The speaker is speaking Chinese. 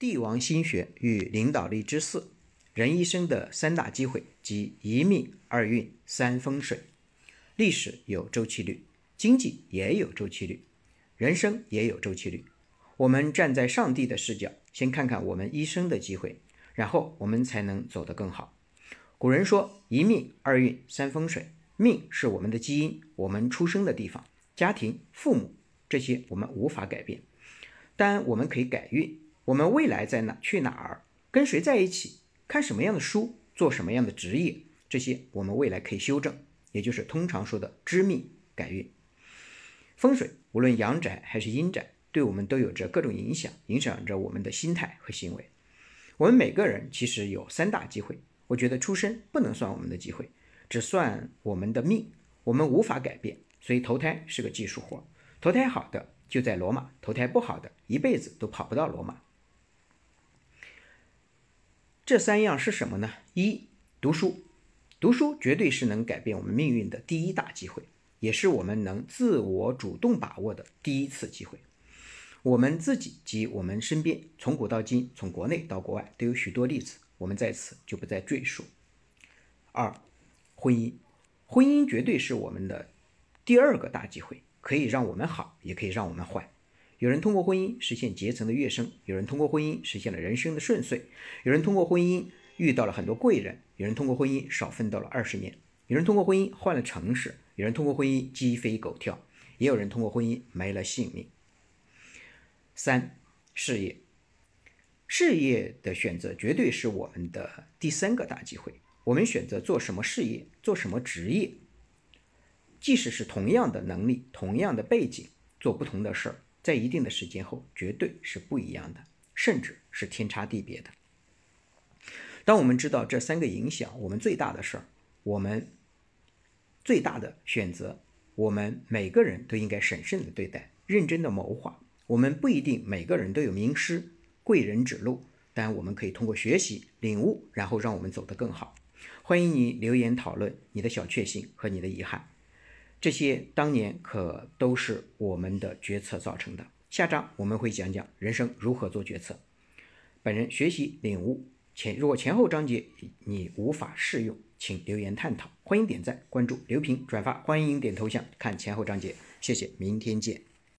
帝王心学与领导力之四，人一生的三大机会即一命、二运、三风水。历史有周期率，经济也有周期率，人生也有周期率。我们站在上帝的视角，先看看我们一生的机会，然后我们才能走得更好。古人说：“一命、二运、三风水。”命是我们的基因，我们出生的地方、家庭、父母这些我们无法改变，但我们可以改运。我们未来在哪去哪儿，跟谁在一起，看什么样的书，做什么样的职业，这些我们未来可以修正，也就是通常说的知命改运。风水无论阳宅还是阴宅，对我们都有着各种影响，影响着我们的心态和行为。我们每个人其实有三大机会，我觉得出生不能算我们的机会，只算我们的命，我们无法改变，所以投胎是个技术活。投胎好的就在罗马，投胎不好的一辈子都跑不到罗马。这三样是什么呢？一、读书，读书绝对是能改变我们命运的第一大机会，也是我们能自我主动把握的第一次机会。我们自己及我们身边，从古到今，从国内到国外，都有许多例子，我们在此就不再赘述。二、婚姻，婚姻绝对是我们的第二个大机会，可以让我们好，也可以让我们坏。有人通过婚姻实现阶层的跃升，有人通过婚姻实现了人生的顺遂，有人通过婚姻遇到了很多贵人，有人通过婚姻少奋斗了二十年，有人通过婚姻换了城市，有人通过婚姻鸡飞狗跳，也有人通过婚姻没了性命。三、事业，事业的选择绝对是我们的第三个大机会。我们选择做什么事业，做什么职业，即使是同样的能力、同样的背景，做不同的事儿。在一定的时间后，绝对是不一样的，甚至是天差地别的。当我们知道这三个影响，我们最大的事儿，我们最大的选择，我们每个人都应该审慎的对待，认真的谋划。我们不一定每个人都有名师贵人指路，但我们可以通过学习领悟，然后让我们走得更好。欢迎你留言讨论你的小确幸和你的遗憾。这些当年可都是我们的决策造成的。下章我们会讲讲人生如何做决策。本人学习领悟前，如果前后章节你无法适用，请留言探讨。欢迎点赞、关注、留评、转发，欢迎点头像看前后章节。谢谢，明天见。